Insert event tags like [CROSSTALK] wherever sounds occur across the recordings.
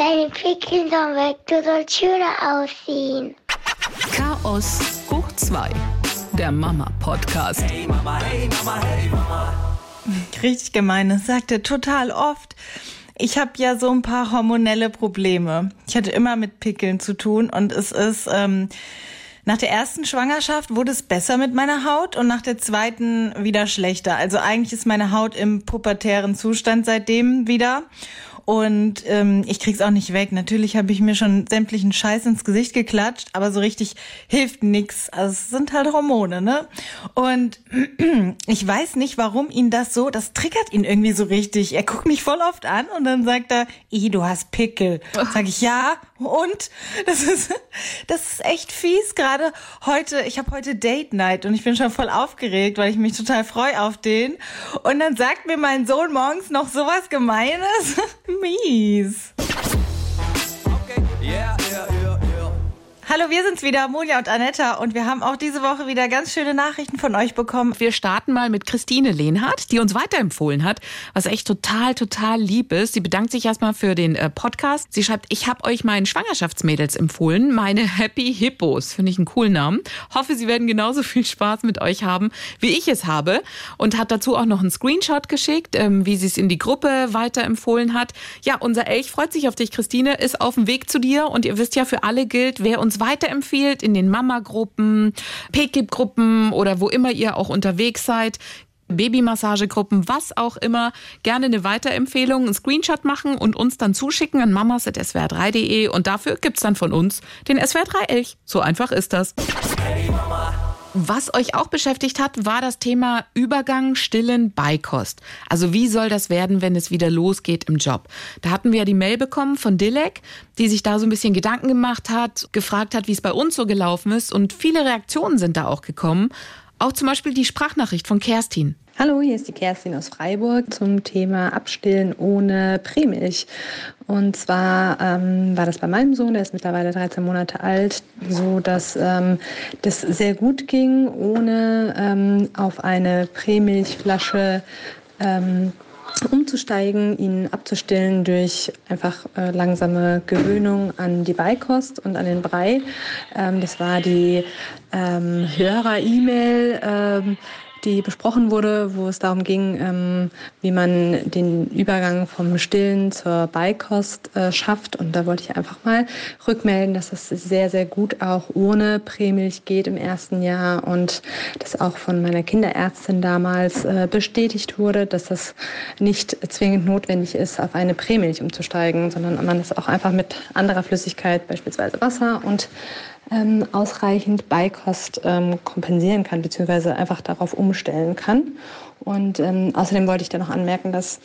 Deine Pickel sollen weg, du sollst schöner aussehen. Chaos hoch 2, der Mama-Podcast. Hey Mama, hey Mama, hey Mama. Richtig gemein, das sagt er total oft. Ich habe ja so ein paar hormonelle Probleme. Ich hatte immer mit Pickeln zu tun und es ist ähm, nach der ersten Schwangerschaft wurde es besser mit meiner Haut und nach der zweiten wieder schlechter. Also eigentlich ist meine Haut im pubertären Zustand seitdem wieder. Und ähm, ich krieg's auch nicht weg. Natürlich habe ich mir schon sämtlichen Scheiß ins Gesicht geklatscht, aber so richtig hilft nix. Also es sind halt Hormone, ne? Und [CLEARS THROAT] ich weiß nicht, warum ihn das so, das triggert ihn irgendwie so richtig. Er guckt mich voll oft an und dann sagt er, i, du hast Pickel. Sag ich, ja, und? Das ist, das ist echt fies. Gerade heute, ich habe heute Date Night und ich bin schon voll aufgeregt, weil ich mich total freue auf den. Und dann sagt mir mein Sohn morgens noch sowas Gemeines. [LAUGHS] Mies. Hallo, wir sind's wieder, Monja und Anetta, und wir haben auch diese Woche wieder ganz schöne Nachrichten von euch bekommen. Wir starten mal mit Christine Lehnhardt, die uns weiterempfohlen hat, was echt total, total lieb ist. Sie bedankt sich erstmal für den äh, Podcast. Sie schreibt, ich habe euch meinen Schwangerschaftsmädels empfohlen, meine Happy Hippos. Finde ich einen coolen Namen. Hoffe, sie werden genauso viel Spaß mit euch haben, wie ich es habe. Und hat dazu auch noch einen Screenshot geschickt, ähm, wie sie es in die Gruppe weiterempfohlen hat. Ja, unser Elch freut sich auf dich, Christine, ist auf dem Weg zu dir. Und ihr wisst ja, für alle gilt, wer uns weiterempfiehlt in den Mama-Gruppen, PKIP-Gruppen oder wo immer ihr auch unterwegs seid, Babymassagegruppen, was auch immer, gerne eine Weiterempfehlung, einen Screenshot machen und uns dann zuschicken an mamas.swr3.de und dafür gibt's dann von uns den SWR3 Elch. So einfach ist das. Was euch auch beschäftigt hat, war das Thema Übergang, Stillen, Beikost. Also wie soll das werden, wenn es wieder losgeht im Job? Da hatten wir ja die Mail bekommen von Dilek, die sich da so ein bisschen Gedanken gemacht hat, gefragt hat, wie es bei uns so gelaufen ist und viele Reaktionen sind da auch gekommen. Auch zum Beispiel die Sprachnachricht von Kerstin. Hallo, hier ist die Kerstin aus Freiburg zum Thema Abstillen ohne Prämilch. Und zwar ähm, war das bei meinem Sohn, der ist mittlerweile 13 Monate alt, so dass ähm, das sehr gut ging, ohne ähm, auf eine Prämilchflasche ähm, umzusteigen, ihn abzustillen durch einfach äh, langsame Gewöhnung an die Beikost und an den Brei. Ähm, das war die ähm, Hörer-E-Mail. Die besprochen wurde, wo es darum ging, ähm, wie man den Übergang vom Stillen zur Beikost äh, schafft. Und da wollte ich einfach mal rückmelden, dass es sehr, sehr gut auch ohne Prämilch geht im ersten Jahr und das auch von meiner Kinderärztin damals äh, bestätigt wurde, dass das nicht zwingend notwendig ist, auf eine Prämilch umzusteigen, sondern man es auch einfach mit anderer Flüssigkeit, beispielsweise Wasser und ähm, ausreichend Beikost ähm, kompensieren kann, beziehungsweise einfach darauf umstellen kann. Und ähm, außerdem wollte ich da noch anmerken, dass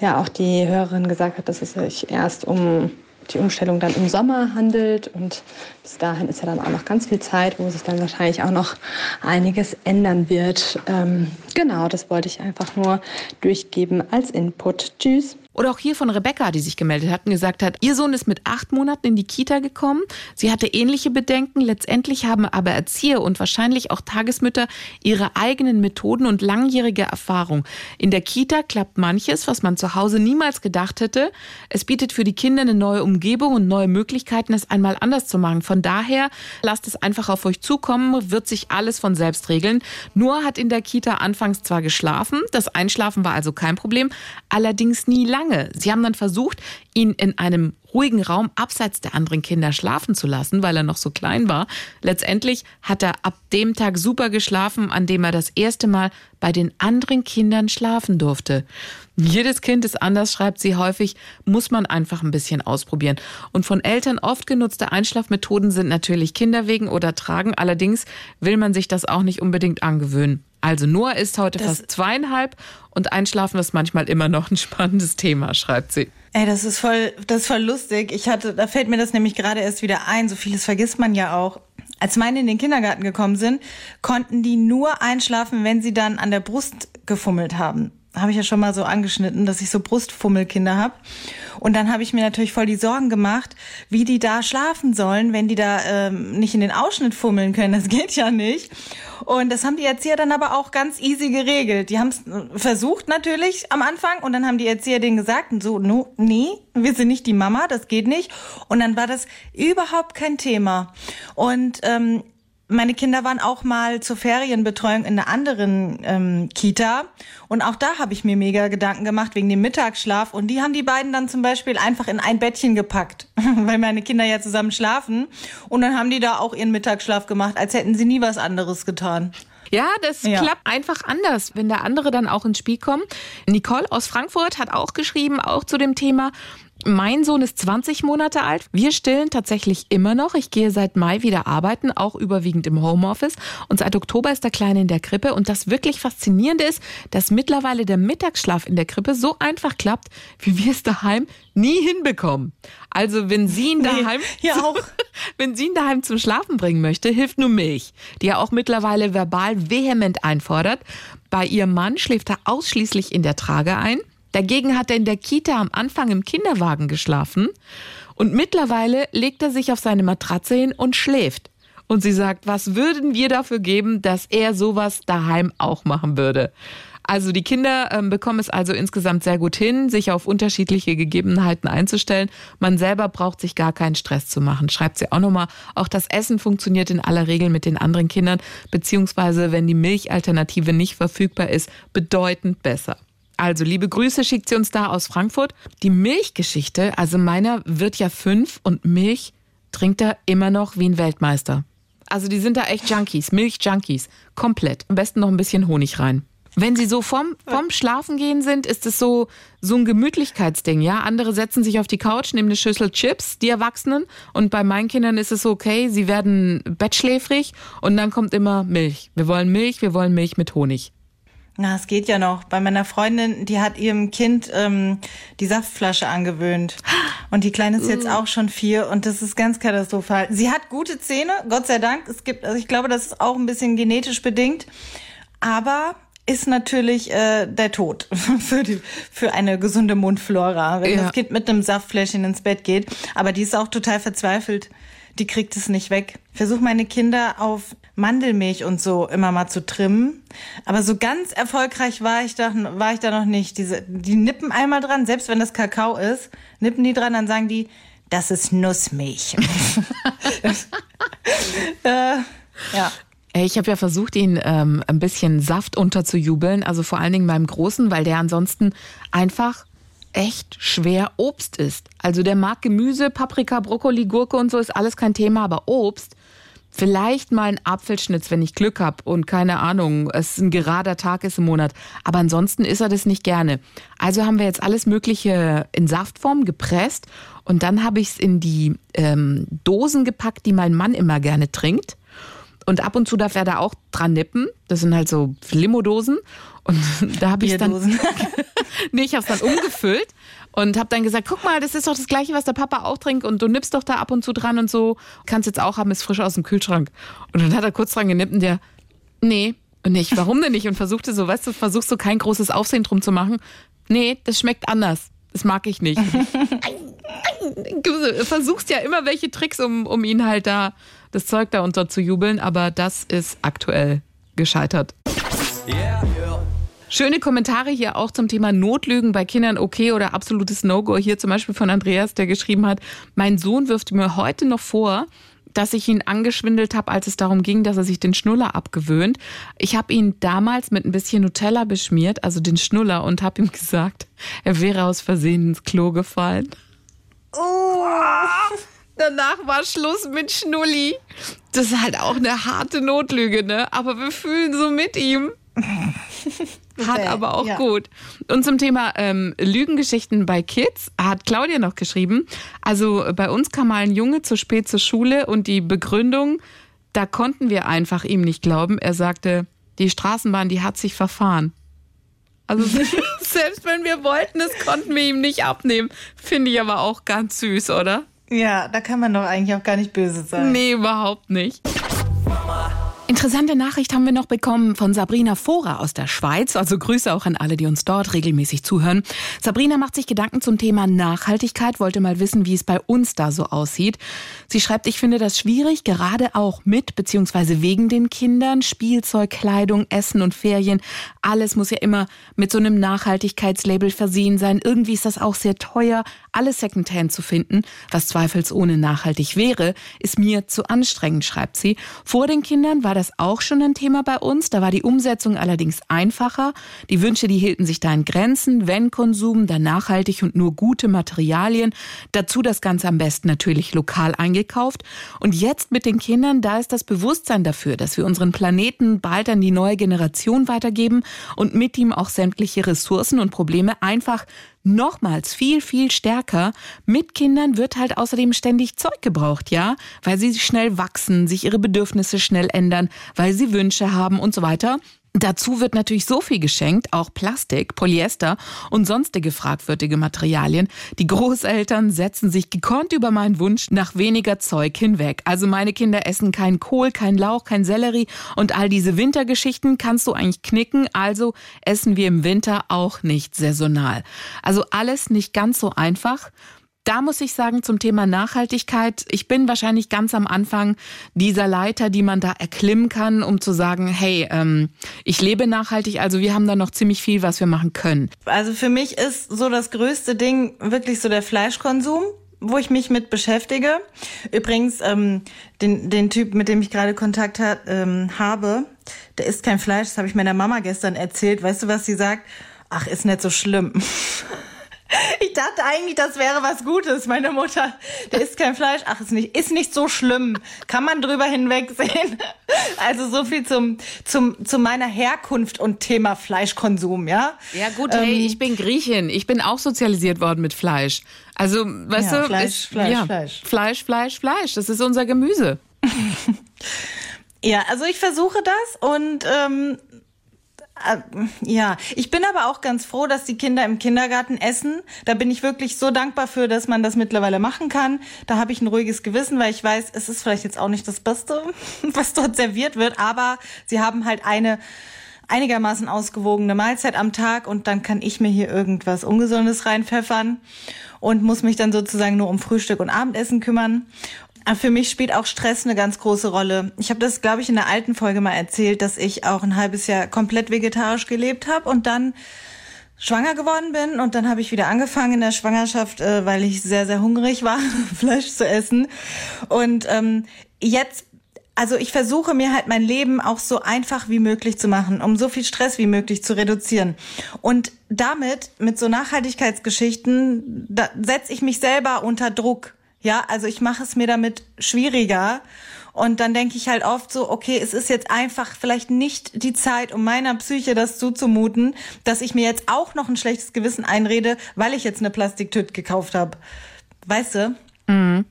ja auch die Hörerin gesagt hat, dass es sich erst um die Umstellung dann im Sommer handelt. Und bis dahin ist ja dann auch noch ganz viel Zeit, wo sich dann wahrscheinlich auch noch einiges ändern wird. Ähm, genau, das wollte ich einfach nur durchgeben als Input. Tschüss. Oder auch hier von Rebecca, die sich gemeldet hat und gesagt hat, ihr Sohn ist mit acht Monaten in die Kita gekommen. Sie hatte ähnliche Bedenken. Letztendlich haben aber Erzieher und wahrscheinlich auch Tagesmütter ihre eigenen Methoden und langjährige Erfahrung. In der Kita klappt manches, was man zu Hause niemals gedacht hätte. Es bietet für die Kinder eine neue Umgebung und neue Möglichkeiten, es einmal anders zu machen. Von daher lasst es einfach auf euch zukommen, wird sich alles von selbst regeln. Noah hat in der Kita anfangs zwar geschlafen, das Einschlafen war also kein Problem, allerdings nie lange lange. Sie haben dann versucht, ihn in einem ruhigen Raum abseits der anderen Kinder schlafen zu lassen, weil er noch so klein war. Letztendlich hat er ab dem Tag super geschlafen, an dem er das erste Mal bei den anderen Kindern schlafen durfte. Jedes Kind ist anders, schreibt sie häufig, muss man einfach ein bisschen ausprobieren. Und von Eltern oft genutzte Einschlafmethoden sind natürlich Kinderwegen oder Tragen. Allerdings will man sich das auch nicht unbedingt angewöhnen. Also Noah ist heute Das- fast zweieinhalb und Einschlafen ist manchmal immer noch ein spannendes Thema, schreibt sie. Ey, das ist voll, das ist voll lustig. Ich hatte, da fällt mir das nämlich gerade erst wieder ein. So vieles vergisst man ja auch. Als meine in den Kindergarten gekommen sind, konnten die nur einschlafen, wenn sie dann an der Brust gefummelt haben. Habe ich ja schon mal so angeschnitten, dass ich so Brustfummelkinder habe. Und dann habe ich mir natürlich voll die Sorgen gemacht, wie die da schlafen sollen, wenn die da ähm, nicht in den Ausschnitt fummeln können. Das geht ja nicht. Und das haben die Erzieher dann aber auch ganz easy geregelt. Die haben es versucht natürlich am Anfang und dann haben die Erzieher denen gesagt, so, no, nee, wir sind nicht die Mama, das geht nicht. Und dann war das überhaupt kein Thema. Und ähm, meine Kinder waren auch mal zur Ferienbetreuung in einer anderen ähm, Kita und auch da habe ich mir mega Gedanken gemacht wegen dem Mittagsschlaf und die haben die beiden dann zum Beispiel einfach in ein Bettchen gepackt, [LAUGHS] weil meine Kinder ja zusammen schlafen und dann haben die da auch ihren Mittagsschlaf gemacht, als hätten sie nie was anderes getan. Ja, das Ja. klappt einfach anders, wenn der andere dann auch ins Spiel kommt. Nicole aus Frankfurt hat auch geschrieben, auch zu dem Thema. Mein Sohn ist 20 Monate alt. Wir stillen tatsächlich immer noch. Ich gehe seit Mai wieder arbeiten, auch überwiegend im Homeoffice. Und seit Oktober ist der Kleine in der Krippe. Und das wirklich Faszinierende ist, dass mittlerweile der Mittagsschlaf in der Krippe so einfach klappt, wie wir es daheim nie hinbekommen. Also wenn sie ihn daheim [LAUGHS] ja auch. [LAUGHS] wenn sie ihn daheim zum Schlafen bringen möchte, hilft nur Milch, die er auch mittlerweile verbal vehement einfordert. Bei ihrem Mann schläft er ausschließlich in der Trage ein. Dagegen hat er in der Kita am Anfang im Kinderwagen geschlafen. Und mittlerweile legt er sich auf seine Matratze hin und schläft. Und sie sagt, was würden wir dafür geben, dass er sowas daheim auch machen würde? Also die Kinder ähm, bekommen es also insgesamt sehr gut hin, sich auf unterschiedliche Gegebenheiten einzustellen. Man selber braucht sich gar keinen Stress zu machen, schreibt sie auch nochmal. Auch das Essen funktioniert in aller Regel mit den anderen Kindern, beziehungsweise wenn die Milchalternative nicht verfügbar ist, bedeutend besser. Also liebe Grüße schickt sie uns da aus Frankfurt. Die Milchgeschichte, also meiner wird ja fünf und Milch trinkt er immer noch wie ein Weltmeister. Also die sind da echt Junkies, Milch-Junkies, komplett. Am besten noch ein bisschen Honig rein. Wenn sie so vom, vom Schlafengehen sind, ist es so, so ein Gemütlichkeitsding, ja. Andere setzen sich auf die Couch, nehmen eine Schüssel Chips, die Erwachsenen. Und bei meinen Kindern ist es okay, sie werden bettschläfrig und dann kommt immer Milch. Wir wollen Milch, wir wollen Milch mit Honig. Na, es geht ja noch. Bei meiner Freundin, die hat ihrem Kind ähm, die Saftflasche angewöhnt. Und die Kleine ist jetzt auch schon vier und das ist ganz katastrophal. Sie hat gute Zähne, Gott sei Dank. Es gibt, also ich glaube, das ist auch ein bisschen genetisch bedingt. Aber ist natürlich äh, der Tod [LAUGHS] für, die, für eine gesunde Mundflora, wenn Ja. das Kind mit einem Saftfläschchen ins Bett geht. Aber die ist auch total verzweifelt. Die kriegt es nicht weg. Versuche meine Kinder auf Mandelmilch und so immer mal zu trimmen. Aber so ganz erfolgreich war ich da, war ich da noch nicht. Diese, die nippen einmal dran, selbst wenn das Kakao ist, nippen die dran, dann sagen die, das ist Nussmilch. [LAUGHS] äh, ja. Ich habe ja versucht, ihn ähm, ein bisschen Saft unterzujubeln, also vor allen Dingen beim Großen, weil der ansonsten einfach echt schwer Obst ist. Also der mag Gemüse, Paprika, Brokkoli, Gurke und so ist alles kein Thema, aber Obst, vielleicht mal ein Apfelschnitz, wenn ich Glück habe und keine Ahnung, es ein gerader Tag ist im Monat. Aber ansonsten isst er das nicht gerne. Also haben wir jetzt alles Mögliche in Saftform gepresst und dann habe ich es in die ähm, Dosen gepackt, die mein Mann immer gerne trinkt. Und ab und zu darf er da auch dran nippen. Das sind halt so Limodosen. Und da habe ich dann. [LAUGHS] Nee, ich habe es dann umgefüllt und habe dann gesagt, guck mal, das ist doch das gleiche, was der Papa auch trinkt und du nippst doch da ab und zu dran und so. Kannst jetzt auch haben, ist frisch aus dem Kühlschrank. Und dann hat er kurz dran genippt und der, nee, und ich, warum denn nicht? Und versuchte so, weißt du, versuchst so kein großes Aufsehen drum zu machen. Nee, das schmeckt anders. Das mag ich nicht. Du [LAUGHS] versuchst ja immer welche Tricks, um, um ihn halt da das Zeug da unter zu jubeln, aber das ist aktuell gescheitert. Schöne Kommentare hier auch zum Thema Notlügen bei Kindern okay oder absolutes No-Go. Hier zum Beispiel von Andreas, der geschrieben hat, mein Sohn wirft mir heute noch vor, dass ich ihn angeschwindelt habe, als es darum ging, dass er sich den Schnuller abgewöhnt. Ich habe ihn damals mit ein bisschen Nutella beschmiert, also den Schnuller, und habe ihm gesagt, er wäre aus Versehen ins Klo gefallen. Oh. Danach war Schluss mit Schnulli. Das ist halt auch eine harte Notlüge, ne? Aber wir fühlen so mit ihm. [LAUGHS] Hat Okay, aber auch ja. gut. Und zum Thema ähm, Lügengeschichten bei Kids hat Claudia noch geschrieben. Also bei uns kam mal ein Junge zu spät zur Schule und die Begründung, da konnten wir einfach ihm nicht glauben. Er sagte, die Straßenbahn, die hat sich verfahren. Also [LAUGHS] selbst wenn wir wollten, das konnten wir ihm nicht abnehmen. Finde ich aber auch ganz süß, oder? Ja, da kann man doch eigentlich auch gar nicht böse sein. Nee, überhaupt nicht. Interessante Nachricht haben wir noch bekommen von Sabrina Vorer aus der Schweiz. Also Grüße auch an alle, die uns dort regelmäßig zuhören. Sabrina macht sich Gedanken zum Thema Nachhaltigkeit, wollte mal wissen, wie es bei uns da so aussieht. Sie schreibt, ich finde das schwierig, gerade auch mit bzw. wegen den Kindern. Spielzeug, Kleidung, Essen und Ferien. Alles muss ja immer mit so einem Nachhaltigkeitslabel versehen sein. Irgendwie ist das auch sehr teuer. Alles Secondhand zu finden, was zweifelsohne nachhaltig wäre, ist mir zu anstrengend, schreibt sie. Vor den Kindern war das auch schon ein Thema bei uns. Da war die Umsetzung allerdings einfacher. Die Wünsche, die hielten sich da in Grenzen. Wenn Konsum, dann nachhaltig und nur gute Materialien. Dazu das Ganze am besten natürlich lokal eingekauft. Und jetzt mit den Kindern, da ist das Bewusstsein dafür, dass wir unseren Planeten bald an die neue Generation weitergeben und mit ihm auch sämtliche Ressourcen und Probleme einfach nochmals viel, viel stärker. Mit Kindern wird halt außerdem ständig Zeug gebraucht, ja, weil sie schnell wachsen, sich ihre Bedürfnisse schnell ändern, weil sie Wünsche haben und so weiter. Dazu wird natürlich so viel geschenkt, auch Plastik, Polyester und sonstige fragwürdige Materialien. Die Großeltern setzen sich gekonnt über meinen Wunsch nach weniger Zeug hinweg. Also meine Kinder essen kein Kohl, kein Lauch, kein Sellerie und all diese Wintergeschichten kannst du eigentlich knicken. Also essen wir im Winter auch nicht saisonal. Also alles nicht ganz so einfach. Da muss ich sagen, zum Thema Nachhaltigkeit, ich bin wahrscheinlich ganz am Anfang dieser Leiter, die man da erklimmen kann, um zu sagen, hey, ähm, ich lebe nachhaltig, also wir haben da noch ziemlich viel, was wir machen können. Also für mich ist so das größte Ding wirklich so der Fleischkonsum wo ich mich mit beschäftige. Übrigens, ähm, den, den Typ, mit dem ich gerade Kontakt hat, ähm, habe, der isst kein Fleisch, das habe ich meiner Mama gestern erzählt. Weißt du, was sie sagt? Ach, ist nicht so schlimm. [LAUGHS] Ich dachte eigentlich, das wäre was Gutes. Meine Mutter, der isst kein Fleisch. Ach, ist nicht, ist nicht so schlimm. Kann man drüber hinwegsehen. [LAUGHS] Also so viel zum, zum, zu meiner Herkunft und Thema Fleischkonsum, ja? Ja, gut, hey, ähm, ich bin Griechin. Ich bin auch sozialisiert worden mit Fleisch. Also, weißt ja, du, Fleisch, ich, Fleisch, ja, Fleisch. Fleisch, Fleisch, Fleisch. Das ist unser Gemüse. [LAUGHS] ja, also ich versuche das und ähm, äh, ja, ich bin aber auch ganz froh, dass die Kinder im Kindergarten essen. Da bin ich wirklich so dankbar für, dass man das mittlerweile machen kann. Da habe ich ein ruhiges Gewissen, weil ich weiß, es ist vielleicht jetzt auch nicht das Beste, [LAUGHS] was dort serviert wird, aber sie haben halt eine einigermaßen ausgewogene Mahlzeit am Tag und dann kann ich mir hier irgendwas Ungesundes reinpfeffern und muss mich dann sozusagen nur um Frühstück und Abendessen kümmern. Ah, für mich spielt auch Stress eine ganz große Rolle. Ich habe das, glaube ich, in der alten Folge mal erzählt, dass ich auch ein halbes Jahr komplett vegetarisch gelebt habe und dann schwanger geworden bin und dann habe ich wieder angefangen in der Schwangerschaft, äh, weil ich sehr, sehr hungrig war, [LAUGHS] Fleisch zu essen. Und ähm, jetzt also ich versuche mir halt mein Leben auch so einfach wie möglich zu machen, um so viel Stress wie möglich zu reduzieren. Und damit, mit so Nachhaltigkeitsgeschichten, da setze ich mich selber unter Druck. Ja, also ich mache es mir damit schwieriger. Und dann denke ich halt oft so, okay, es ist jetzt einfach vielleicht nicht die Zeit, um meiner Psyche das zuzumuten, dass ich mir jetzt auch noch ein schlechtes Gewissen einrede, weil ich jetzt eine Plastiktüte gekauft habe. Weißt du? Mhm.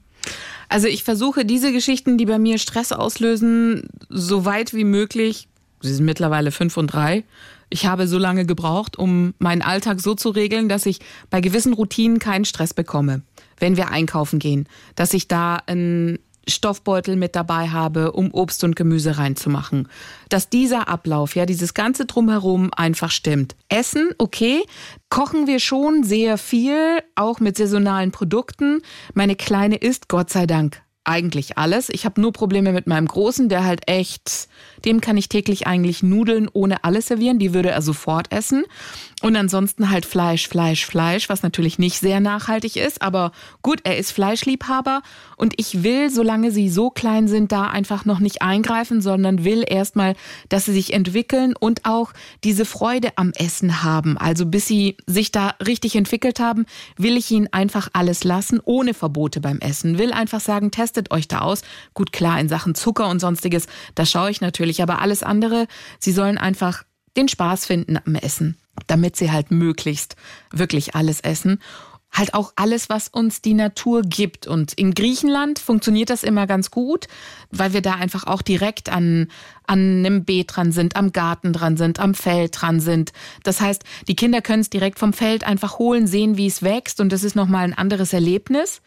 Also ich versuche diese Geschichten, die bei mir Stress auslösen, so weit wie möglich, sie sind mittlerweile fünf und drei, ich habe so lange gebraucht, um meinen Alltag so zu regeln, dass ich bei gewissen Routinen keinen Stress bekomme wenn wir einkaufen gehen, dass ich da einen Stoffbeutel mit dabei habe, um Obst und Gemüse reinzumachen. Dass dieser Ablauf, ja, dieses ganze Drumherum einfach stimmt. Essen, okay. Kochen wir schon sehr viel, auch mit saisonalen Produkten. Meine Kleine isst Gott sei Dank eigentlich alles. Ich habe nur Probleme mit meinem Großen, der halt echt, dem kann ich täglich eigentlich Nudeln ohne alles servieren, die würde er sofort essen. Und ansonsten halt Fleisch, Fleisch, Fleisch, was natürlich nicht sehr nachhaltig ist, aber gut, er ist Fleischliebhaber und ich will, solange sie so klein sind, da einfach noch nicht eingreifen, sondern will erstmal, dass sie sich entwickeln und auch diese Freude am Essen haben. Also bis sie sich da richtig entwickelt haben, will ich ihnen einfach alles lassen, ohne Verbote beim Essen. Will einfach sagen, testet euch da aus. Gut, klar, in Sachen Zucker und sonstiges, da schaue ich natürlich, aber alles andere, sie sollen einfach den Spaß finden am Essen damit sie halt möglichst wirklich alles essen. Halt auch alles, was uns die Natur gibt. Und in Griechenland funktioniert das immer ganz gut, weil wir da einfach auch direkt an, an einem Beet dran sind, am Garten dran sind, am Feld dran sind. Das heißt, die Kinder können es direkt vom Feld einfach holen, sehen, wie es wächst und das ist nochmal ein anderes Erlebnis.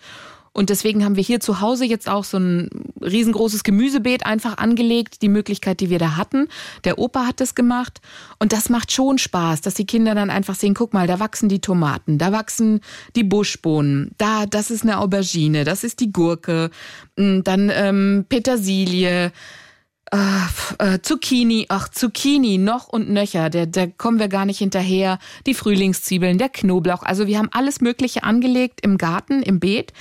Und deswegen haben wir hier zu Hause jetzt auch so ein riesengroßes Gemüsebeet einfach angelegt, die Möglichkeit, die wir da hatten. Der Opa hat das gemacht und das macht schon Spaß, dass die Kinder dann einfach sehen, guck mal, da wachsen die Tomaten, da wachsen die Buschbohnen, da, das ist eine Aubergine, das ist die Gurke, mm, dann ähm, Petersilie, äh, äh, Zucchini, ach, Zucchini, noch und nöcher, da, da kommen wir gar nicht hinterher. Die Frühlingszwiebeln, der Knoblauch. Also wir haben alles Mögliche angelegt im Garten, im Beet.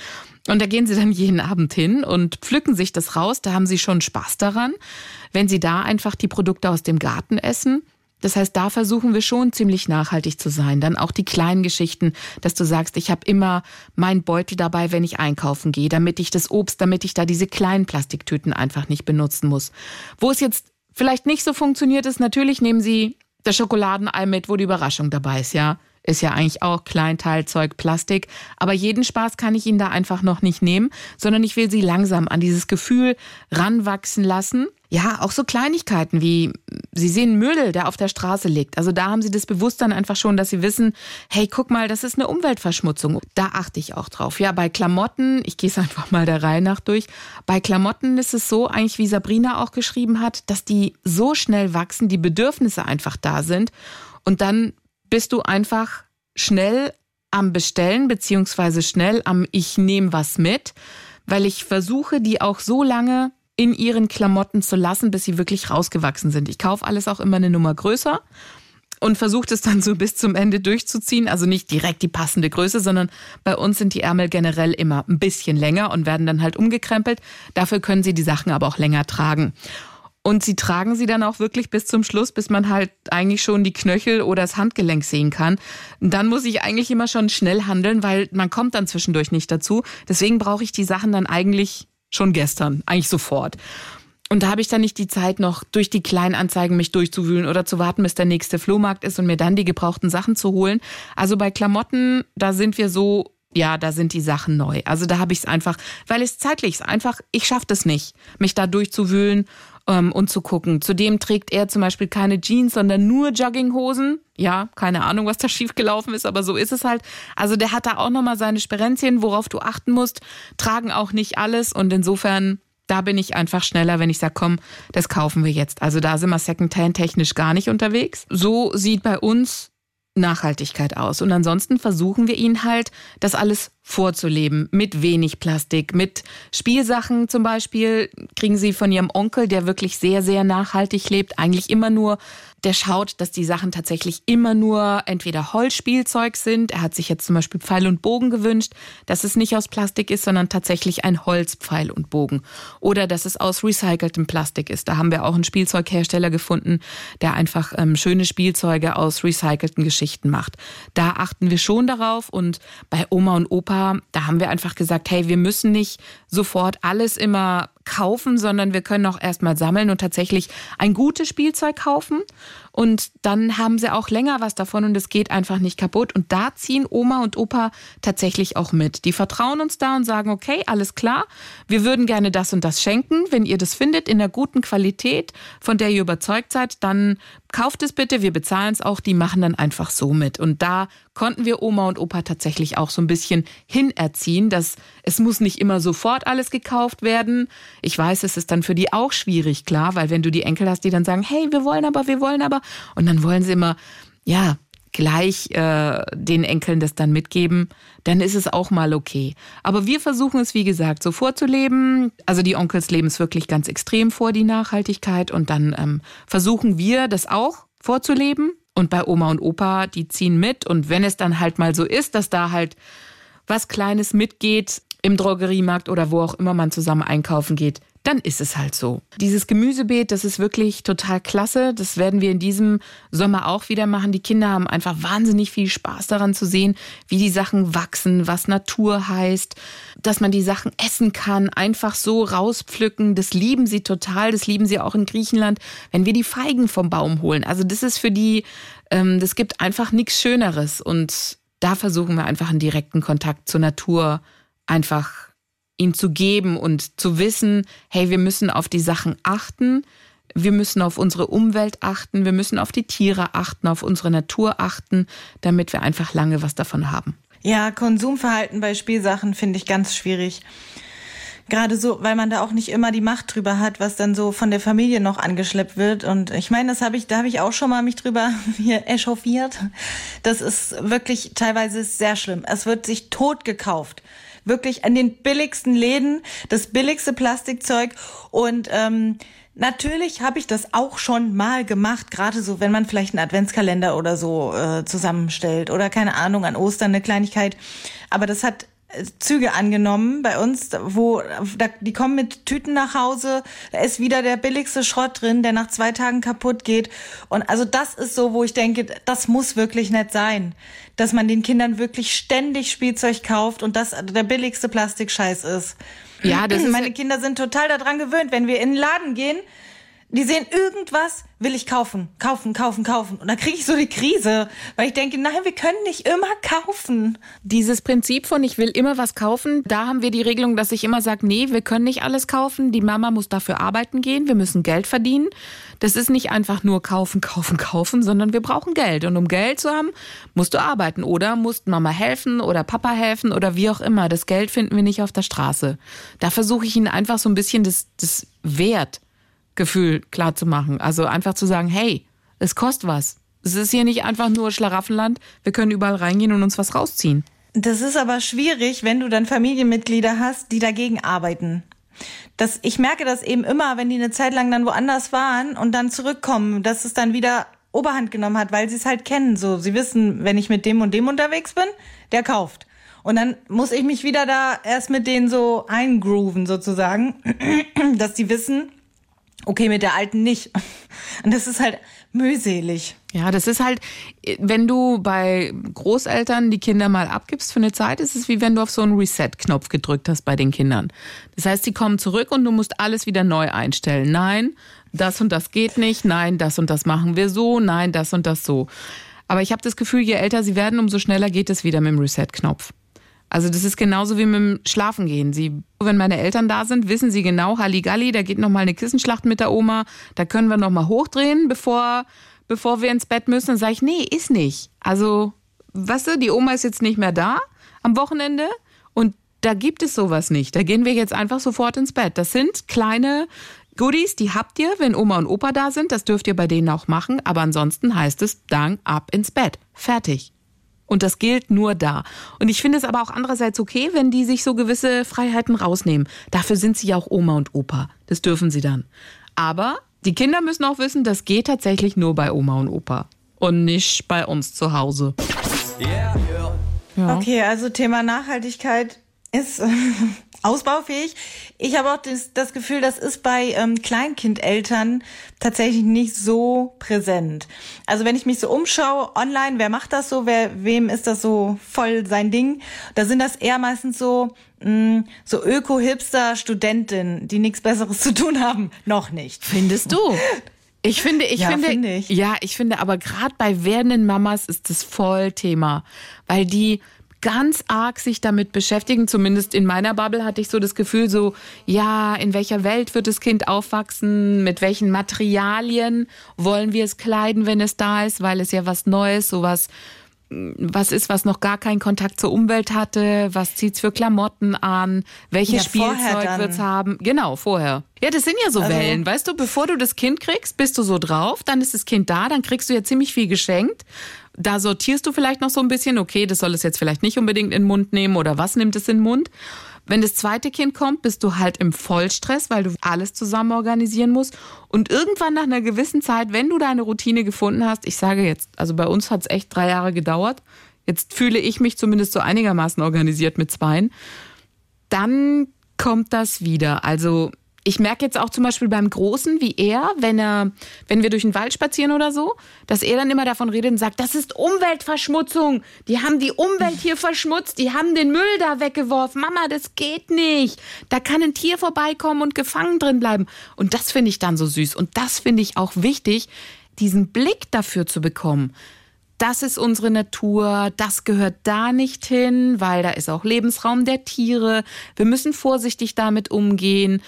Und da gehen sie dann jeden Abend hin und pflücken sich das raus. Da haben sie schon Spaß daran, wenn sie da einfach die Produkte aus dem Garten essen. Das heißt, da versuchen wir schon ziemlich nachhaltig zu sein. Dann auch die kleinen Geschichten, dass du sagst, ich habe immer meinen Beutel dabei, wenn ich einkaufen gehe, damit ich das Obst, damit ich da diese kleinen Plastiktüten einfach nicht benutzen muss. Wo es jetzt vielleicht nicht so funktioniert ist, natürlich nehmen sie das Schokoladenei mit, wo die Überraschung dabei ist, ja. Ist ja eigentlich auch Kleinteilzeug, Plastik. Aber jeden Spaß kann ich ihnen da einfach noch nicht nehmen, sondern ich will sie langsam an dieses Gefühl ranwachsen lassen. Ja, auch so Kleinigkeiten wie, sie sehen Müll, der auf der Straße liegt. Also da haben sie das Bewusstsein einfach schon, dass sie wissen, hey, guck mal, das ist eine Umweltverschmutzung. Da achte ich auch drauf. Ja, bei Klamotten, ich gehe es [LAUGHS] einfach mal der Reihe nach durch. Bei Klamotten ist es so, eigentlich wie Sabrina auch geschrieben hat, dass die so schnell wachsen, die Bedürfnisse einfach da sind. Und dann bist du einfach schnell am Bestellen, beziehungsweise schnell am Ich nehme was mit, weil ich versuche, die auch so lange in ihren Klamotten zu lassen, bis sie wirklich rausgewachsen sind. Ich kaufe alles auch immer eine Nummer größer und versuche es dann so bis zum Ende durchzuziehen. Also nicht direkt die passende Größe, sondern bei uns sind die Ärmel generell immer ein bisschen länger und werden dann halt umgekrempelt. Dafür können sie die Sachen aber auch länger tragen. Und sie tragen sie dann auch wirklich bis zum Schluss, bis man halt eigentlich schon die Knöchel oder das Handgelenk sehen kann. Dann muss ich eigentlich immer schon schnell handeln, weil man kommt dann zwischendurch nicht dazu. Deswegen brauche ich die Sachen dann eigentlich schon gestern, eigentlich sofort. Und da habe ich dann nicht die Zeit, noch durch die Kleinanzeigen mich durchzuwühlen oder zu warten, bis der nächste Flohmarkt ist und mir dann die gebrauchten Sachen zu holen. Also bei Klamotten, da sind wir so ja, da sind die Sachen neu. Also da habe ich es einfach, weil es zeitlich ist einfach, ich schaffe das nicht, mich da durchzuwühlen ähm, und zu gucken. Zudem trägt er zum Beispiel keine Jeans, sondern nur Jogginghosen. Ja, keine Ahnung, was da [LAUGHS] schiefgelaufen ist, aber so ist es halt. Also der hat da auch nochmal seine Sperenzien, worauf du achten musst. Tragen auch nicht alles und insofern da bin ich einfach schneller, wenn ich sage, komm, das kaufen wir jetzt. Also da sind wir Secondhand technisch gar nicht unterwegs. So sieht bei uns Nachhaltigkeit aus. Und ansonsten versuchen wir ihnen halt, das alles vorzuleben. Mit wenig Plastik, mit Spielsachen zum Beispiel kriegen sie von ihrem Onkel, der wirklich sehr, sehr nachhaltig lebt, eigentlich immer nur der schaut, dass die Sachen tatsächlich immer nur entweder Holzspielzeug sind. Er hat sich jetzt zum Beispiel Pfeil und Bogen gewünscht, dass es nicht aus Plastik ist, sondern tatsächlich ein Holzpfeil und Bogen. Oder dass es aus recyceltem Plastik ist. Da haben wir auch einen Spielzeughersteller gefunden, der einfach ähm, schöne Spielzeuge aus recycelten Geschichten macht. Da achten wir schon darauf. Und bei Oma und Opa da haben wir einfach gesagt, hey, wir müssen nicht sofort alles immer kaufen, sondern wir können auch erstmal sammeln und tatsächlich ein gutes Spielzeug kaufen. Und dann haben sie auch länger was davon und es geht einfach nicht kaputt. Und da ziehen Oma und Opa tatsächlich auch mit. Die vertrauen uns da und sagen, okay, alles klar, wir würden gerne das und das schenken. Wenn ihr das findet in einer guten Qualität, von der ihr überzeugt seid, dann kauft es bitte, wir bezahlen es auch. Die machen dann einfach so mit. Und da konnten wir Oma und Opa tatsächlich auch so ein bisschen hinerziehen, dass es muss nicht immer sofort alles gekauft werden. Ich weiß, es ist dann für die auch schwierig, klar, weil wenn du die Enkel hast, die dann sagen, hey, wir wollen aber, wir wollen aber, und dann wollen sie immer, ja, gleich äh, den Enkeln das dann mitgeben, dann ist es auch mal okay. Aber wir versuchen es, wie gesagt, so vorzuleben. Also die Onkels leben es wirklich ganz extrem vor, die Nachhaltigkeit. Und dann ähm, versuchen wir das auch vorzuleben. Und bei Oma und Opa, die ziehen mit. Und wenn es dann halt mal so ist, dass da halt was Kleines mitgeht im Drogeriemarkt oder wo auch immer man zusammen einkaufen geht, dann ist es halt so. Dieses Gemüsebeet, das ist wirklich total klasse. Das werden wir in diesem Sommer auch wieder machen. Die Kinder haben einfach wahnsinnig viel Spaß daran zu sehen, wie die Sachen wachsen, was Natur heißt, dass man die Sachen essen kann, einfach so rauspflücken. Das lieben sie total. Das lieben sie auch in Griechenland, wenn wir die Feigen vom Baum holen. Also das ist für die, ähm, das gibt einfach nichts Schöneres. Und da versuchen wir einfach einen direkten Kontakt zur Natur einfach ihn zu geben und zu wissen, hey, wir müssen auf die Sachen achten, wir müssen auf unsere Umwelt achten, wir müssen auf die Tiere achten, auf unsere Natur achten, damit wir einfach lange was davon haben. Ja, Konsumverhalten bei Spielsachen finde ich ganz schwierig. Gerade so, weil man da auch nicht immer die Macht drüber hat, was dann so von der Familie noch angeschleppt wird. Und ich meine, das habe ich, da habe ich auch schon mal mich drüber [LAUGHS] hier echauffiert. Das ist wirklich teilweise sehr schlimm. Es wird sich tot gekauft. Wirklich an den billigsten Läden, das billigste Plastikzeug und ähm, Natürlich habe ich das auch schon mal gemacht, gerade so, wenn man vielleicht einen Adventskalender oder so äh, zusammenstellt oder keine Ahnung, an Ostern eine Kleinigkeit. Aber das hat Züge angenommen bei uns, wo da, die kommen mit Tüten nach Hause, da ist wieder der billigste Schrott drin, der nach zwei Tagen kaputt geht. Und also das ist so, wo ich denke, das muss wirklich nicht sein, dass man den Kindern wirklich ständig Spielzeug kauft und das der billigste Plastikscheiß ist. Ja, das [CLEARS THROAT] meine ist Kinder sind total daran gewöhnt, wenn wir in den Laden gehen, die sehen irgendwas, will ich kaufen, kaufen, kaufen, kaufen. Und dann kriege ich so die Krise, weil ich denke, nein, wir können nicht immer kaufen. Dieses Prinzip von ich will immer was kaufen, da haben wir die Regelung, dass ich immer sage, nee, wir können nicht alles kaufen. Die Mama muss dafür arbeiten gehen, wir müssen Geld verdienen. Das ist nicht einfach nur kaufen, [LAUGHS] kaufen, kaufen, sondern wir brauchen Geld. Und um Geld zu haben, musst du arbeiten oder musst Mama helfen oder Papa helfen oder wie auch immer. Das Geld finden wir nicht auf der Straße. Da versuche ich ihnen einfach so ein bisschen das, das Wert Gefühl klar zu machen. Also einfach zu sagen, hey, es kostet was. Es ist hier nicht einfach nur Schlaraffenland. Wir können überall reingehen und uns was rausziehen. Das ist aber schwierig, wenn du dann Familienmitglieder hast, die dagegen arbeiten. Das, ich merke das eben immer, wenn die eine Zeit lang dann woanders waren und dann zurückkommen, dass es dann wieder Oberhand genommen hat, weil sie es halt kennen. So, sie wissen, wenn ich mit dem und dem unterwegs bin, der kauft. Und dann muss ich mich wieder da erst mit denen so eingrooven sozusagen, [CLEARS THROAT] dass die wissen, Okay, mit der alten nicht. [LAUGHS] Und das ist halt mühselig. Ja, das ist halt, wenn du bei Großeltern die Kinder mal abgibst für eine Zeit, ist es wie wenn du auf so einen Reset-Knopf gedrückt hast bei den Kindern. Das heißt, die kommen zurück und du musst alles wieder neu einstellen. Nein, das und das geht nicht. Nein, das und das machen wir so. Nein, das und das so. Aber ich habe das Gefühl, je älter sie werden, umso schneller geht es wieder mit dem Reset-Knopf. Also das ist genauso wie mit dem Schlafen gehen. Sie, wenn meine Eltern da sind, wissen sie genau, Halligalli, da geht noch mal eine Kissenschlacht mit der Oma, da können wir noch mal hochdrehen, bevor, bevor wir ins Bett müssen. Dann sage ich, nee, ist nicht. Also, weißt du, die Oma ist jetzt nicht mehr da am Wochenende und da gibt es sowas nicht. Da gehen wir jetzt einfach sofort ins Bett. Das sind kleine Goodies, die habt ihr, wenn Oma und Opa da sind. Das dürft ihr bei denen auch machen. Aber ansonsten heißt es, dann ab ins Bett. Fertig. Und das gilt nur da. Und ich finde es aber auch andererseits okay, wenn die sich so gewisse Freiheiten rausnehmen. Dafür sind sie ja auch Oma und Opa. Das dürfen sie dann. Aber die Kinder müssen auch wissen, das geht tatsächlich nur bei Oma und Opa. Und nicht bei uns zu Hause. Yeah. Ja. Okay, also Thema Nachhaltigkeit ist [LAUGHS] ausbaufähig. Ich habe auch das, das, Gefühl, das ist bei ähm, Kleinkindeltern tatsächlich nicht so präsent. Also wenn ich mich so umschaue online, wer macht das so, wer, wem ist das so voll sein Ding? Da sind das eher meistens so mh, mm, so Öko-Hipster-Studentinnen, die nichts Besseres zu tun haben. Noch nicht. Findest du? Ich finde, ich ja, finde, find ich. ja, ich finde, aber gerade bei werdenden Mamas ist das voll Thema, weil die ganz arg sich damit beschäftigen. Zumindest in meiner Bubble hatte ich so das Gefühl, so, ja, in welcher Welt wird das Kind aufwachsen? Mit welchen Materialien wollen wir es kleiden, wenn es da ist? Weil es ja was Neues, sowas was ist, was noch gar keinen Kontakt zur Umwelt hatte, was zieht's für Klamotten an, welches ja, Spielzeug wird's haben. Genau, vorher. Ja, das sind ja so also, Wellen, weißt du, bevor du das Kind kriegst, bist du so drauf, dann ist das Kind da, dann kriegst du ja ziemlich viel geschenkt da sortierst du vielleicht noch so ein bisschen, okay, das soll es jetzt vielleicht nicht unbedingt in den Mund nehmen oder was nimmt es in den Mund. Wenn das zweite Kind kommt, bist du halt im Vollstress, weil du alles zusammen organisieren musst. Und irgendwann nach einer gewissen Zeit, wenn du deine Routine gefunden hast, ich sage jetzt, also bei uns hat es echt drei Jahre gedauert, jetzt fühle ich mich zumindest so einigermaßen organisiert mit Zweien, dann kommt das wieder. Also ich merke jetzt auch zum Beispiel beim Großen, wie er, wenn er, wenn wir durch den Wald spazieren oder so, dass er dann immer davon redet und sagt, das ist Umweltverschmutzung. Die haben die Umwelt hier verschmutzt, die haben den Müll da weggeworfen. Mama, das geht nicht. Da kann ein Tier vorbeikommen und gefangen drin bleiben. Und das finde ich dann so süß. Und das finde ich auch wichtig, diesen Blick dafür zu bekommen das ist unsere Natur, das gehört da nicht hin, weil da ist auch Lebensraum der Tiere. Wir müssen vorsichtig damit umgehen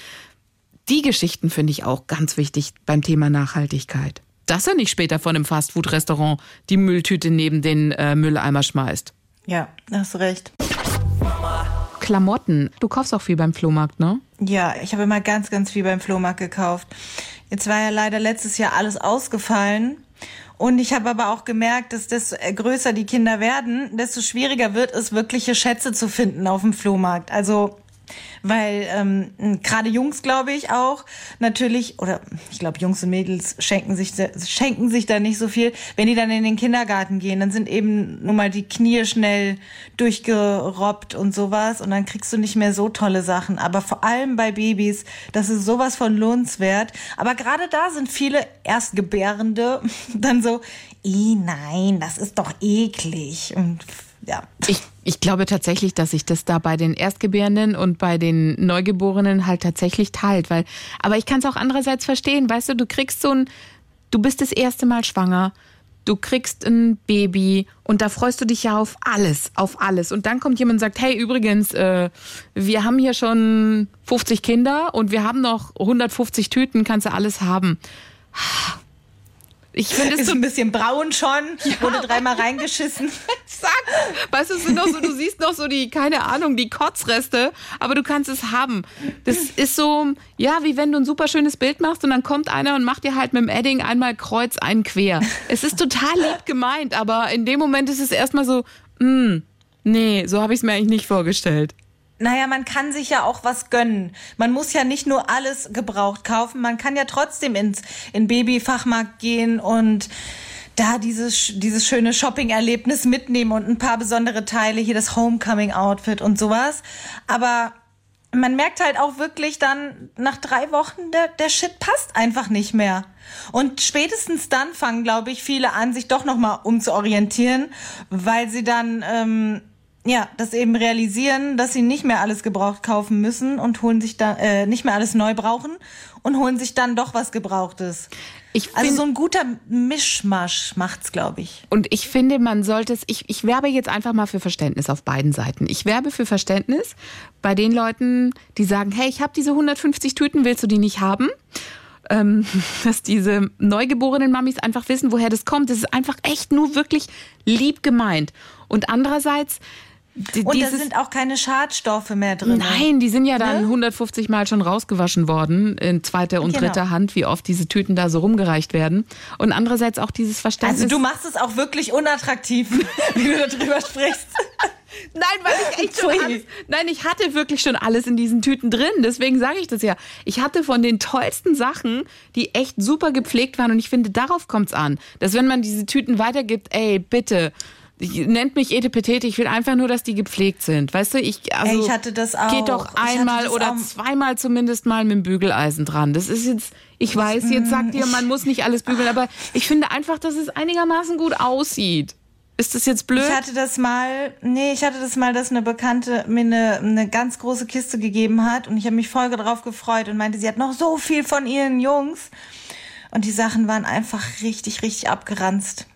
die Geschichten finde ich auch ganz wichtig beim Thema Nachhaltigkeit. Dass er nicht später von einem Fastfood-Restaurant die Mülltüte neben den äh, Mülleimer schmeißt. Ja, hast recht. Klamotten. Du kaufst auch viel beim Flohmarkt, ne? Ja, ich habe immer ganz, ganz viel beim Flohmarkt gekauft. Jetzt war ja leider letztes Jahr alles ausgefallen. Und ich habe aber auch gemerkt, dass desto größer die Kinder werden, desto schwieriger wird es, wirkliche Schätze zu finden auf dem Flohmarkt. Also weil ähm, gerade Jungs, glaube ich, auch natürlich, oder ich glaube, Jungs und Mädels schenken sich, schenken sich da nicht so viel. Wenn die dann in den Kindergarten gehen, dann sind eben nun mal die Knie schnell durchgerobbt und sowas und dann kriegst du nicht mehr so tolle Sachen. Aber vor allem bei Babys, das ist sowas von lohnenswert. Aber gerade da sind viele Erstgebärende [LAUGHS] dann so, eh nein, das ist doch eklig und ja. Ich, ich glaube tatsächlich, dass sich das da bei den Erstgebärenden und bei den Neugeborenen halt tatsächlich teilt, weil, aber ich kann es auch andererseits verstehen, weißt du, du kriegst so ein, du bist das erste Mal schwanger, du kriegst ein Baby und da freust du dich ja auf alles, auf alles. Und dann kommt jemand und sagt, hey, übrigens, äh, wir haben hier schon 50 Kinder und wir haben noch 150 Tüten, kannst du alles haben. Ich finde es ist so ein bisschen braun schon, ja. wurde dreimal reingeschissen. [LAUGHS] Zack. Weißt du, es sind noch so, du siehst noch so die, keine Ahnung, die Kotzreste, aber du kannst es haben. Das ist so, ja, wie wenn du ein super schönes Bild machst und dann kommt einer und macht dir halt mit dem Edding einmal kreuz, einen quer. Es ist total lieb gemeint, aber in dem Moment ist es erstmal so, mh, hm, nee, so habe ich es mir eigentlich nicht vorgestellt naja, man kann sich ja auch was gönnen. Man muss ja nicht nur alles gebraucht kaufen, man kann ja trotzdem ins in Babyfachmarkt gehen und da dieses, dieses schöne Shopping-Erlebnis mitnehmen und ein paar besondere Teile, hier das Homecoming-Outfit und sowas. Aber man merkt halt auch wirklich dann nach drei Wochen, der, der Shit passt einfach nicht mehr. Und spätestens dann fangen, glaube ich, viele an, sich doch nochmal umzuorientieren, weil sie dann ähm, ja, das eben realisieren, dass sie nicht mehr alles gebraucht kaufen müssen und holen sich dann äh, nicht mehr alles neu brauchen und holen sich dann doch was Gebrauchtes. Ich also so ein guter Mischmasch macht's, glaube ich. Und ich finde, man sollte es, ich, ich werbe jetzt einfach mal für Verständnis auf beiden Seiten. Ich werbe für Verständnis bei den Leuten, die sagen, hey, ich habe diese 150 Tüten, willst du die nicht haben? Ähm, [LAUGHS] dass diese neugeborenen Mamis einfach wissen, woher das kommt. Das ist einfach echt nur wirklich lieb gemeint. Und andererseits die, und da sind auch keine Schadstoffe mehr drin. Nein, die sind ja dann ne? 150 Mal schon rausgewaschen worden in zweiter und genau. dritter Hand, wie oft diese Tüten da so rumgereicht werden. Und andererseits auch dieses Verständnis. Also du machst es auch wirklich unattraktiv, [LAUGHS] wie du darüber sprichst. [LAUGHS] Nein, weil ich echt schon alles, Nein, ich hatte wirklich schon alles in diesen Tüten drin. Deswegen sage ich das ja. Ich hatte von den tollsten Sachen, die echt super gepflegt waren. Und ich finde, darauf kommt es an. Dass wenn man diese Tüten weitergibt, ey, bitte, nennt mich Etepetete, ich will einfach nur, dass die gepflegt sind. Weißt du, ich, also, ich hatte das auch. Geht doch einmal oder zweimal zumindest mal mit dem Bügeleisen dran. Das ist jetzt, ich weiß, jetzt sagt ihr, man muss nicht alles bügeln, aber ich finde einfach, dass es einigermaßen gut aussieht. Ist das jetzt blöd? Ich hatte das mal, nee, ich hatte das mal, dass eine Bekannte mir eine, eine ganz große Kiste gegeben hat und ich habe mich voll darauf gefreut und meinte, sie hat noch so viel von ihren Jungs. Und die Sachen waren einfach richtig, richtig abgeranzt.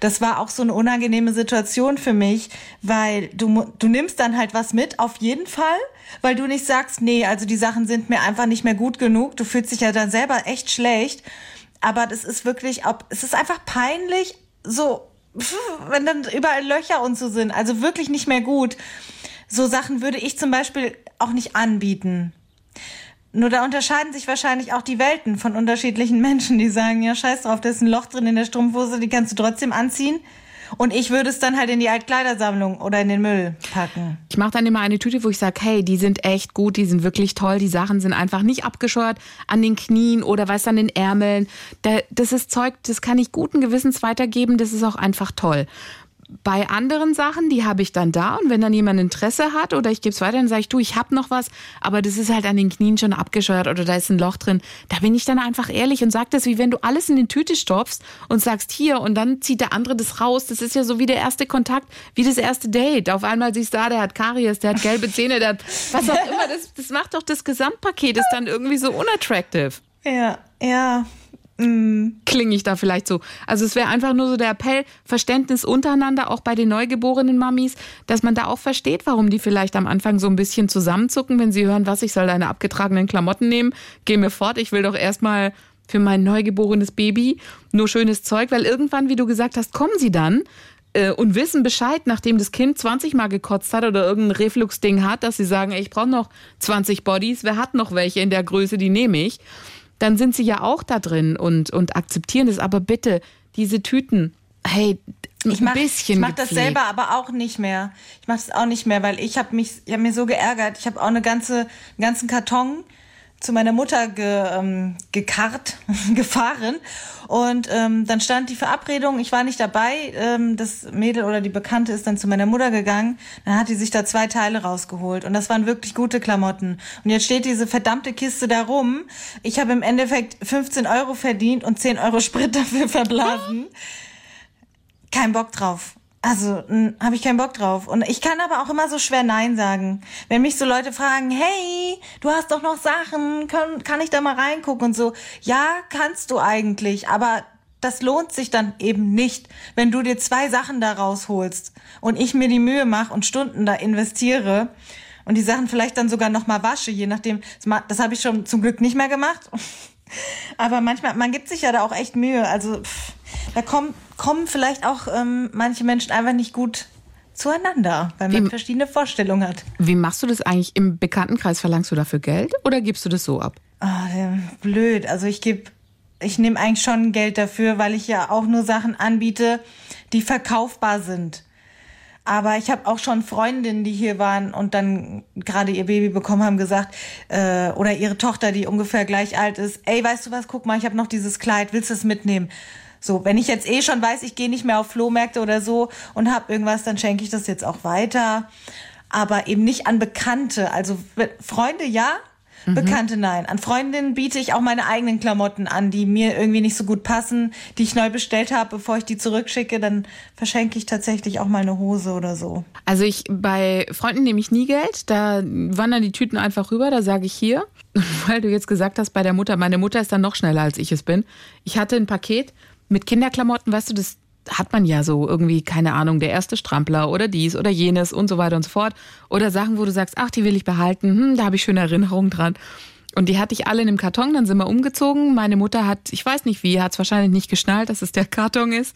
Das war auch so eine unangenehme Situation für mich, weil du, du nimmst dann halt was mit, auf jeden Fall, weil du nicht sagst, nee, also die Sachen sind mir einfach nicht mehr gut genug. Du fühlst dich ja dann selber echt schlecht. Aber das ist wirklich, es ist einfach peinlich, so, [LAUGHS] wenn dann überall Löcher und so sind. Also wirklich nicht mehr gut. So Sachen würde ich zum Beispiel auch nicht anbieten. Nur da unterscheiden sich wahrscheinlich auch die Welten von unterschiedlichen [LAUGHS] Menschen, die sagen, ja, scheiß drauf, da ist ein Loch drin in der Strumpfhose, die kannst du trotzdem anziehen. Und ich würde es dann halt in die Altkleidersammlung oder in den Müll packen. Ich mache dann immer eine Tüte, wo ich sage, hey, die sind echt gut, die sind wirklich toll, die Sachen sind einfach nicht abgescheuert an den Knien oder was an den Ärmeln. Das ist Zeug, das kann ich guten Gewissens weitergeben, das ist auch einfach toll bei anderen Sachen, die habe ich dann da und wenn dann jemand Interesse hat oder ich gebe es weiter, dann sage ich, du, ich habe noch was, aber das ist halt an den Knien schon abgescheuert oder da ist ein Loch drin. Da bin ich dann einfach ehrlich und sage das, wie wenn du alles in den Tüte stopfst und sagst hier und dann zieht der andere das raus. Das ist ja so wie der erste Kontakt, wie das erste Date. Auf einmal siehst du, da, der hat Karies, der hat gelbe Zähne, der hat was auch immer. Das, das macht doch das Gesamtpaket, ist dann irgendwie so unattractive. Ja, ja. Mm. Klinge ich da vielleicht so. Also es wäre einfach nur so der Appell, Verständnis untereinander, auch bei den neugeborenen Mamis, dass man da auch versteht, warum die vielleicht am Anfang so ein bisschen zusammenzucken, wenn sie hören, was, ich soll deine abgetragenen Klamotten nehmen, geh mir fort, ich will doch erstmal für mein neugeborenes Baby nur schönes Zeug, weil irgendwann, wie du gesagt hast, kommen sie dann äh, und wissen Bescheid, nachdem das Kind 20 Mal gekotzt hat oder irgendein Refluxding hat, dass sie sagen, ey, ich brauche noch 20 Bodies, wer hat noch welche in der Größe, die nehme ich, dann sind sie ja auch da drin und, und akzeptieren das. Aber bitte, diese Tüten, hey, ein Ich mach, bisschen ich mach das selber aber auch nicht mehr. Ich mache das auch nicht mehr, weil ich habe mich, ich habe mir so geärgert. Ich habe auch eine ganze, einen ganzen Karton zu meiner Mutter ge, ähm, gekarrt, [LAUGHS] gefahren. Und ähm, dann stand die Verabredung, ich war nicht dabei. Ähm, das Mädel oder die Bekannte ist dann zu meiner Mutter gegangen. Dann hat die sich da zwei Teile rausgeholt. Und das waren wirklich gute Klamotten. Und jetzt steht diese verdammte Kiste da rum. Ich habe im Endeffekt 15 Euro verdient und 10 Euro Sprit [LAUGHS] dafür verblasen kein Bock drauf. Also habe ich keinen Bock drauf. Und ich kann aber auch immer so schwer Nein sagen. Wenn mich so Leute fragen, hey, du hast doch noch Sachen, kann, kann ich da mal reingucken und so. Ja, kannst du eigentlich, aber das lohnt sich dann eben nicht, wenn du dir zwei Sachen da rausholst und ich mir die Mühe mache und Stunden da investiere und die Sachen vielleicht dann sogar noch mal wasche, je nachdem. Das habe ich schon zum Glück nicht mehr gemacht. [LAUGHS] Aber manchmal, man gibt sich ja da auch echt Mühe. Also pff, da kommen, kommen vielleicht auch ähm, manche Menschen einfach nicht gut zueinander, weil man Wie- verschiedene Vorstellungen hat. Wie machst du das eigentlich im Bekanntenkreis? Verlangst du dafür Geld oder gibst du das so ab? Der- blöd. Also ich gebe, ich nehme eigentlich schon Geld dafür, weil ich ja auch nur Sachen anbiete, die verkaufbar sind. Aber ich habe auch schon Freundinnen, die hier waren und dann gerade ihr Baby bekommen haben, gesagt, äh, oder ihre Tochter, die ungefähr gleich alt ist, ey, weißt du was, guck mal, ich habe noch dieses Kleid, willst du es mitnehmen? So, wenn ich jetzt eh schon weiß, ich gehe nicht mehr auf Flohmärkte oder so und habe irgendwas, dann schenke ich das jetzt auch weiter. Aber eben nicht an Bekannte. Also Freunde ja, Bekannte nein. An Freundinnen biete ich auch meine eigenen Klamotten an, die mir irgendwie nicht so gut passen, die ich neu bestellt habe, bevor ich die zurückschicke. Dann verschenke ich tatsächlich auch mal eine Hose oder so. Also ich bei Freunden nehme ich nie Geld, da wandern die Tüten einfach rüber, da sage ich hier, [LAUGHS] weil du jetzt gesagt hast bei der Mutter, meine Mutter ist dann noch schneller als ich es bin. Ich hatte ein Paket mit Kinderklamotten, weißt du, das hat man ja so irgendwie, keine Ahnung, der erste Strampler oder dies oder jenes und so weiter und so fort. Oder Sachen, wo du sagst, ach, die will ich behalten, hm, da habe ich schöne Erinnerungen dran. Und die hatte ich alle in einem Karton, dann sind wir umgezogen. Meine Mutter hat, ich weiß nicht wie, hat es wahrscheinlich nicht geschnallt, dass es der Karton ist.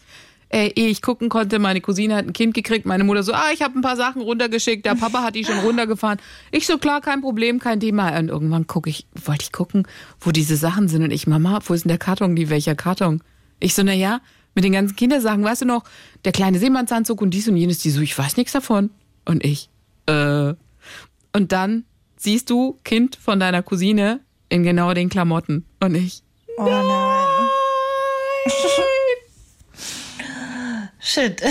Äh, ehe ich gucken konnte, meine Cousine hat ein Kind gekriegt, meine Mutter so, ah, ich habe ein paar Sachen runtergeschickt, der Papa hat die schon runtergefahren. Ich so, klar, kein Problem, kein Thema. Und irgendwann gucke ich, wollte ich gucken, wo diese Sachen sind. Und ich, Mama, wo ist denn der Karton? Die, welcher Karton? Ich so, na ja, mit den ganzen Kindersachen, weißt du noch, der kleine Seemannsanzug und dies und jenes, die so, ich weiß nichts davon. Und ich, äh. Und dann siehst du Kind von deiner Cousine in genau den Klamotten. Und ich, Oh nein. Shit.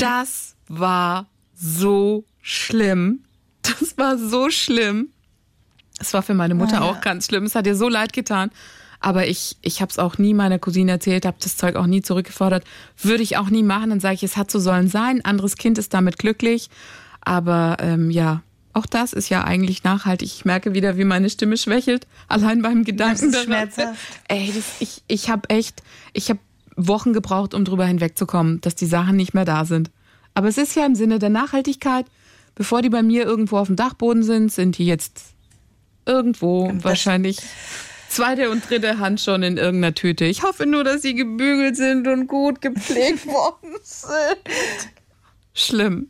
Das war so schlimm. Das war so schlimm. Es war für meine Mutter auch ganz schlimm. Es hat ihr so leid getan. Aber ich, ich habe es auch nie meiner Cousine erzählt, habe das Zeug auch nie zurückgefordert. Würde ich auch nie machen. Dann sage ich, es hat so sollen sein. Ein anderes Kind ist damit glücklich. Aber ähm, ja, auch das ist ja eigentlich nachhaltig. Ich merke wieder, wie meine Stimme schwächelt. Allein beim Gedanken daran. Ey, das, ich, ich habe echt, ich habe Wochen gebraucht, um drüber hinwegzukommen, dass die Sachen nicht mehr da sind. Aber es ist ja im Sinne der Nachhaltigkeit. Bevor die bei mir irgendwo auf dem Dachboden sind, sind die jetzt irgendwo wahrscheinlich zweite und dritte Hand schon in irgendeiner Tüte. Ich hoffe nur, dass sie gebügelt sind und gut gepflegt [LAUGHS] worden sind. Schlimm.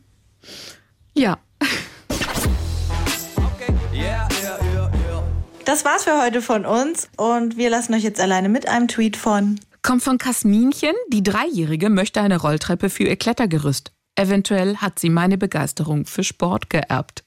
Ja. Yeah, yeah, yeah, yeah. Das war's für heute von uns und wir lassen euch jetzt alleine mit einem Tweet von Kommt von Kasminchen. Die Dreijährige möchte eine Rolltreppe für ihr Klettergerüst. Eventuell hat sie meine Begeisterung für Sport geerbt.